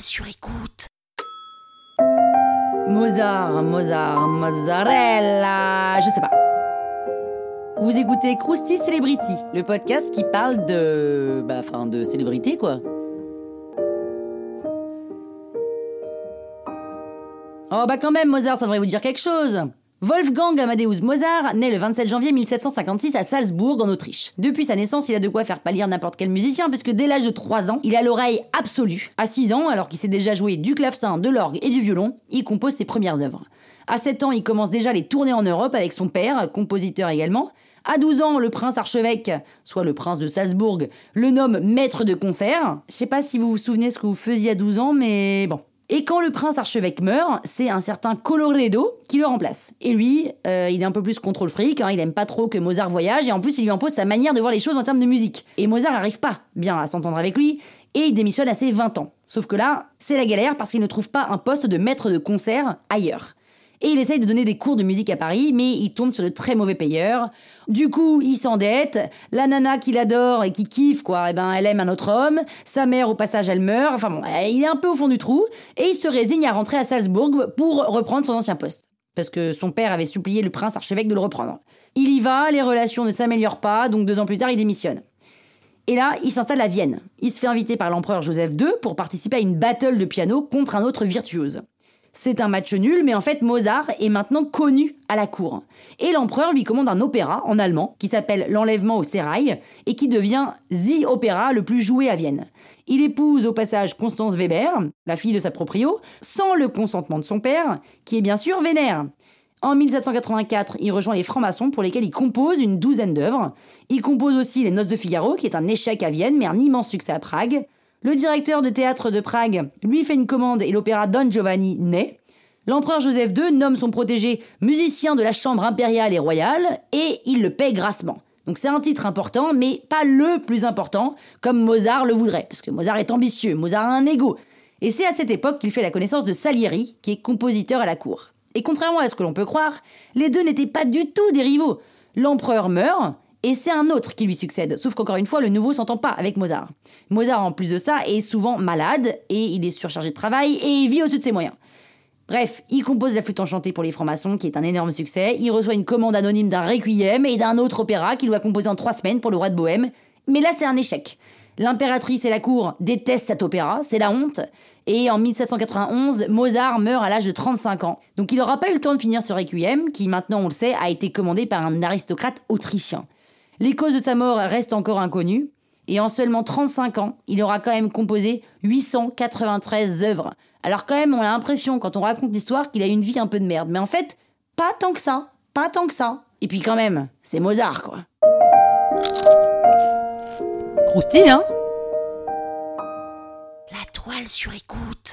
sur écoute. Mozart, Mozart, mozzarella, je sais pas. Vous écoutez Krusty Celebrity, le podcast qui parle de. Bah, enfin, de célébrité, quoi. Oh, bah, quand même, Mozart, ça devrait vous dire quelque chose. Wolfgang Amadeus Mozart naît le 27 janvier 1756 à Salzbourg, en Autriche. Depuis sa naissance, il a de quoi faire pâlir n'importe quel musicien, puisque dès l'âge de 3 ans, il a l'oreille absolue. À 6 ans, alors qu'il sait déjà jouer du clavecin, de l'orgue et du violon, il compose ses premières œuvres. À 7 ans, il commence déjà les tournées en Europe avec son père, compositeur également. À 12 ans, le prince archevêque, soit le prince de Salzbourg, le nomme maître de concert. Je sais pas si vous vous souvenez ce que vous faisiez à 12 ans, mais bon, et quand le prince archevêque meurt, c'est un certain Coloredo qui le remplace. Et lui, euh, il est un peu plus contrôle fric, hein, il aime pas trop que Mozart voyage, et en plus il lui impose sa manière de voir les choses en termes de musique. Et Mozart n'arrive pas bien à s'entendre avec lui, et il démissionne à ses 20 ans. Sauf que là, c'est la galère parce qu'il ne trouve pas un poste de maître de concert ailleurs et il essaye de donner des cours de musique à Paris, mais il tombe sur de très mauvais payeurs. Du coup, il s'endette, la nana qu'il adore et qui kiffe, quoi, eh ben, elle aime un autre homme, sa mère, au passage, elle meurt, enfin bon, il est un peu au fond du trou, et il se résigne à rentrer à Salzbourg pour reprendre son ancien poste. Parce que son père avait supplié le prince archevêque de le reprendre. Il y va, les relations ne s'améliorent pas, donc deux ans plus tard, il démissionne. Et là, il s'installe à Vienne. Il se fait inviter par l'empereur Joseph II pour participer à une battle de piano contre un autre virtuose. C'est un match nul, mais en fait Mozart est maintenant connu à la cour. Et l'empereur lui commande un opéra en allemand qui s'appelle L'enlèvement au sérail et qui devient The Opéra le plus joué à Vienne. Il épouse au passage Constance Weber, la fille de sa proprio, sans le consentement de son père, qui est bien sûr vénère. En 1784, il rejoint les francs-maçons pour lesquels il compose une douzaine d'œuvres. Il compose aussi Les Noces de Figaro, qui est un échec à Vienne, mais un immense succès à Prague. Le directeur de théâtre de Prague lui fait une commande et l'opéra Don Giovanni naît. L'empereur Joseph II nomme son protégé musicien de la chambre impériale et royale et il le paie grassement. Donc c'est un titre important, mais pas le plus important, comme Mozart le voudrait, parce que Mozart est ambitieux, Mozart a un ego. Et c'est à cette époque qu'il fait la connaissance de Salieri, qui est compositeur à la cour. Et contrairement à ce que l'on peut croire, les deux n'étaient pas du tout des rivaux. L'empereur meurt, et c'est un autre qui lui succède. Sauf qu'encore une fois, le nouveau s'entend pas avec Mozart. Mozart, en plus de ça, est souvent malade, et il est surchargé de travail, et il vit au-dessus de ses moyens. Bref, il compose la flûte enchantée pour les francs-maçons, qui est un énorme succès. Il reçoit une commande anonyme d'un requiem et d'un autre opéra qu'il doit composer en trois semaines pour le roi de Bohême. Mais là, c'est un échec. L'impératrice et la cour détestent cet opéra, c'est la honte. Et en 1791, Mozart meurt à l'âge de 35 ans. Donc il n'aura pas eu le temps de finir ce requiem, qui maintenant, on le sait, a été commandé par un aristocrate autrichien. Les causes de sa mort restent encore inconnues, et en seulement 35 ans, il aura quand même composé 893 œuvres. Alors quand même, on a l'impression, quand on raconte l'histoire, qu'il a une vie un peu de merde. Mais en fait, pas tant que ça, pas tant que ça. Et puis quand même, c'est Mozart, quoi. Croustille, hein? La toile sur écoute.